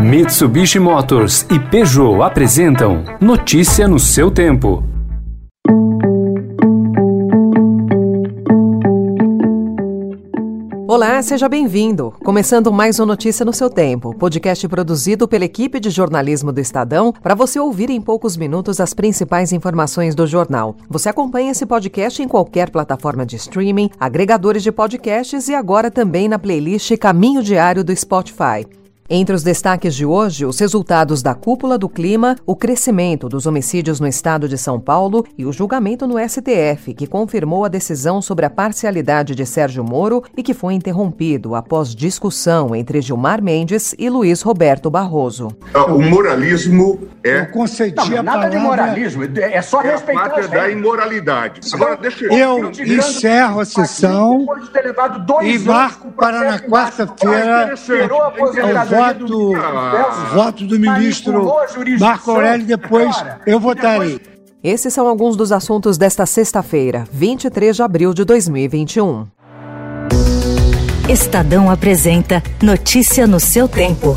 Mitsubishi Motors e Peugeot apresentam Notícia no seu tempo. Olá, seja bem-vindo. Começando mais uma Notícia no seu tempo, podcast produzido pela equipe de jornalismo do Estadão para você ouvir em poucos minutos as principais informações do jornal. Você acompanha esse podcast em qualquer plataforma de streaming, agregadores de podcasts e agora também na playlist Caminho Diário do Spotify. Entre os destaques de hoje, os resultados da cúpula do clima, o crescimento dos homicídios no estado de São Paulo e o julgamento no STF, que confirmou a decisão sobre a parcialidade de Sérgio Moro e que foi interrompido após discussão entre Gilmar Mendes e Luiz Roberto Barroso. O moralismo é. Eu concedi Não, a nada de palavra. moralismo, é só É a respeitar pátria as da imoralidade. Agora, deixa Eu encerro a sessão Depois de ter levado dois e marco para na quarta-feira a aposentadoria o do voto, ministro o voto do ministro a jurisdição. Marco Aurélio. Depois Ora, eu votarei. Esses são alguns dos assuntos desta sexta-feira, 23 de abril de 2021. Estadão apresenta Notícia no seu tempo.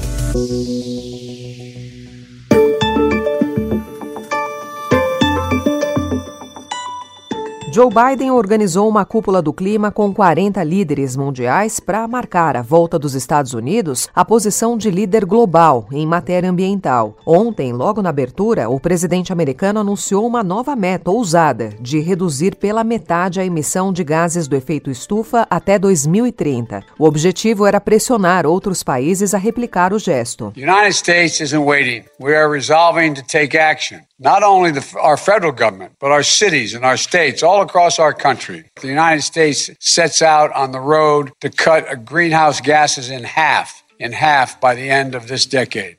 Joe Biden organizou uma cúpula do clima com 40 líderes mundiais para marcar a volta dos Estados Unidos à posição de líder global em matéria ambiental. Ontem, logo na abertura, o presidente americano anunciou uma nova meta ousada de reduzir pela metade a emissão de gases do efeito estufa até 2030. O objetivo era pressionar outros países a replicar o gesto. The United States isn't waiting. We are resolving to take action. Not only the, our federal government, but our cities and our states all across our country. The United States sets out on the road to cut greenhouse gases in half, in half by the end of this decade.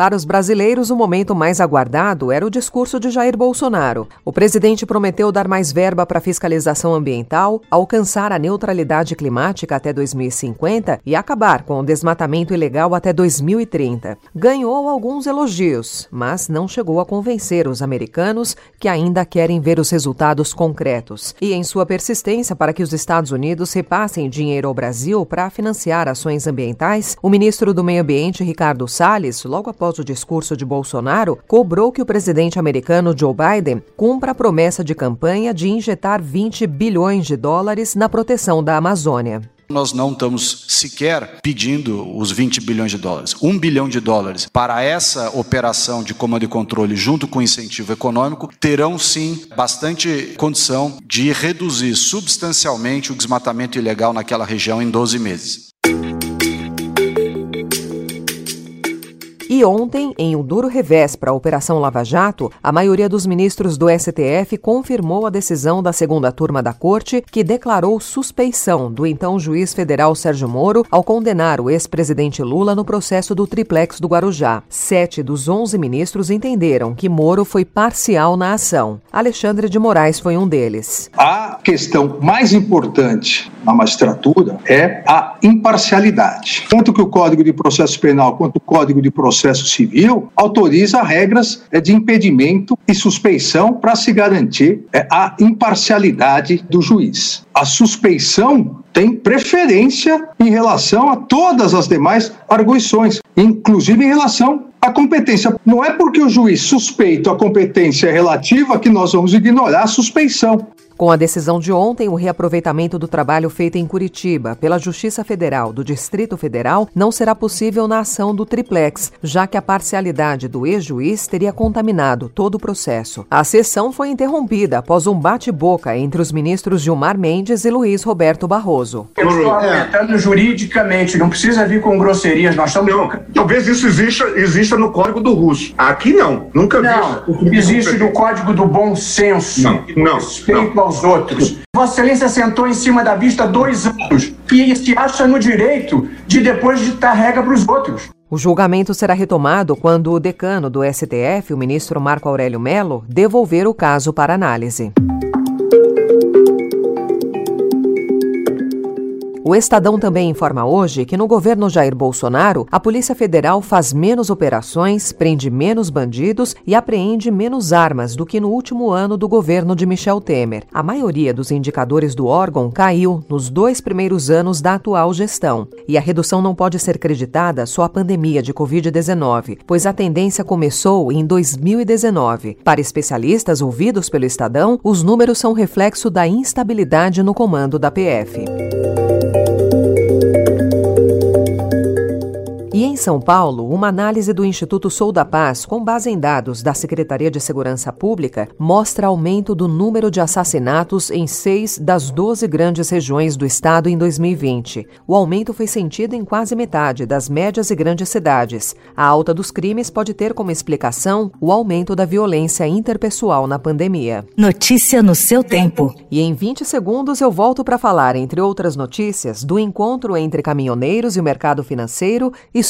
Para os brasileiros, o momento mais aguardado era o discurso de Jair Bolsonaro. O presidente prometeu dar mais verba para fiscalização ambiental, alcançar a neutralidade climática até 2050 e acabar com o desmatamento ilegal até 2030. Ganhou alguns elogios, mas não chegou a convencer os americanos que ainda querem ver os resultados concretos. E em sua persistência para que os Estados Unidos repassem dinheiro ao Brasil para financiar ações ambientais, o ministro do Meio Ambiente, Ricardo Salles, logo após o discurso de Bolsonaro, cobrou que o presidente americano Joe Biden cumpra a promessa de campanha de injetar 20 bilhões de dólares na proteção da Amazônia. Nós não estamos sequer pedindo os 20 bilhões de dólares. Um bilhão de dólares para essa operação de comando e controle, junto com incentivo econômico, terão sim bastante condição de reduzir substancialmente o desmatamento ilegal naquela região em 12 meses. E ontem, em um duro revés para a Operação Lava Jato, a maioria dos ministros do STF confirmou a decisão da segunda turma da Corte, que declarou suspeição do então juiz federal Sérgio Moro ao condenar o ex-presidente Lula no processo do triplex do Guarujá. Sete dos onze ministros entenderam que Moro foi parcial na ação. Alexandre de Moraes foi um deles. A questão mais importante na magistratura é a imparcialidade. Tanto que o Código de Processo Penal quanto o Código de Processo Civil autoriza regras é, de impedimento e suspeição para se garantir é, a imparcialidade do juiz. A suspeição tem preferência em relação a todas as demais arguições, inclusive em relação à competência. Não é porque o juiz suspeito a competência relativa que nós vamos ignorar a suspeição. Com a decisão de ontem, o reaproveitamento do trabalho feito em Curitiba pela Justiça Federal do Distrito Federal não será possível na ação do triplex, já que a parcialidade do ex-juiz teria contaminado todo o processo. A sessão foi interrompida após um bate-boca entre os ministros Gilmar Mendes e Luiz Roberto Barroso. Eu estou argumentando juridicamente, não precisa vir com grosserias, nós estamos... Não, talvez isso exista, exista no código do russo. Aqui não. Nunca vi Não, existe no Código do Bom Senso, Não, não, respeito não. Aos outros. Vossa Excelência sentou em cima da vista dois anos e se acha no direito de depois ditar regra para os outros. O julgamento será retomado quando o decano do STF, o ministro Marco Aurélio Melo, devolver o caso para análise. O Estadão também informa hoje que no governo Jair Bolsonaro, a Polícia Federal faz menos operações, prende menos bandidos e apreende menos armas do que no último ano do governo de Michel Temer. A maioria dos indicadores do órgão caiu nos dois primeiros anos da atual gestão. E a redução não pode ser creditada só à pandemia de Covid-19, pois a tendência começou em 2019. Para especialistas ouvidos pelo Estadão, os números são reflexo da instabilidade no comando da PF. E em São Paulo, uma análise do Instituto Sou da Paz, com base em dados da Secretaria de Segurança Pública, mostra aumento do número de assassinatos em seis das 12 grandes regiões do estado em 2020. O aumento foi sentido em quase metade das médias e grandes cidades. A alta dos crimes pode ter como explicação o aumento da violência interpessoal na pandemia. Notícia no seu tempo. E em 20 segundos eu volto para falar, entre outras notícias, do encontro entre caminhoneiros e o mercado financeiro e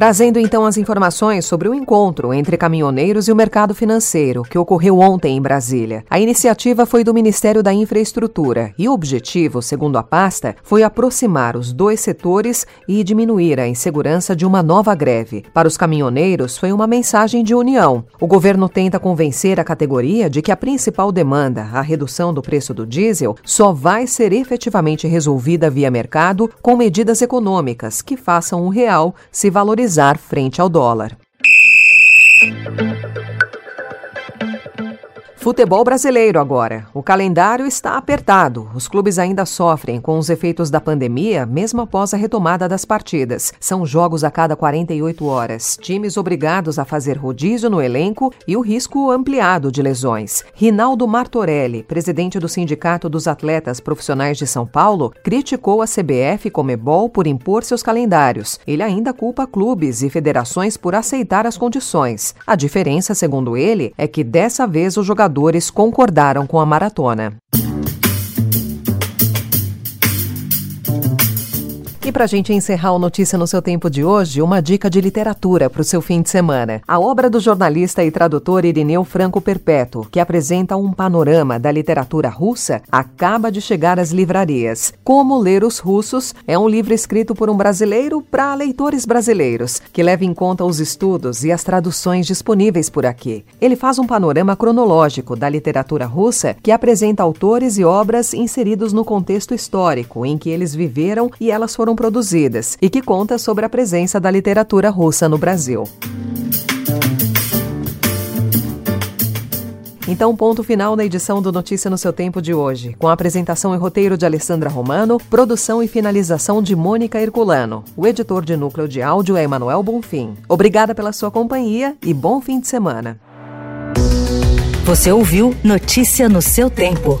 Trazendo então as informações sobre o encontro entre caminhoneiros e o mercado financeiro, que ocorreu ontem em Brasília. A iniciativa foi do Ministério da Infraestrutura e o objetivo, segundo a pasta, foi aproximar os dois setores e diminuir a insegurança de uma nova greve. Para os caminhoneiros, foi uma mensagem de união. O governo tenta convencer a categoria de que a principal demanda, a redução do preço do diesel, só vai ser efetivamente resolvida via mercado com medidas econômicas que façam o real se valorizar frente ao dólar. Futebol brasileiro agora. O calendário está apertado. Os clubes ainda sofrem com os efeitos da pandemia, mesmo após a retomada das partidas. São jogos a cada 48 horas, times obrigados a fazer rodízio no elenco e o risco ampliado de lesões. Rinaldo Martorelli, presidente do Sindicato dos Atletas Profissionais de São Paulo, criticou a CBF Comebol por impor seus calendários. Ele ainda culpa clubes e federações por aceitar as condições. A diferença, segundo ele, é que dessa vez o jogador concordaram com a maratona. E para a gente encerrar o Notícia no seu tempo de hoje, uma dica de literatura para o seu fim de semana. A obra do jornalista e tradutor Irineu Franco Perpétuo, que apresenta um panorama da literatura russa, acaba de chegar às livrarias. Como Ler os Russos é um livro escrito por um brasileiro para leitores brasileiros, que leva em conta os estudos e as traduções disponíveis por aqui. Ele faz um panorama cronológico da literatura russa que apresenta autores e obras inseridos no contexto histórico em que eles viveram e elas foram produzidas e que conta sobre a presença da literatura russa no Brasil. Então, ponto final na edição do Notícia no seu tempo de hoje, com a apresentação e roteiro de Alessandra Romano, produção e finalização de Mônica Herculano. O editor de núcleo de áudio é Emanuel Bonfim. Obrigada pela sua companhia e bom fim de semana. Você ouviu Notícia no seu tempo.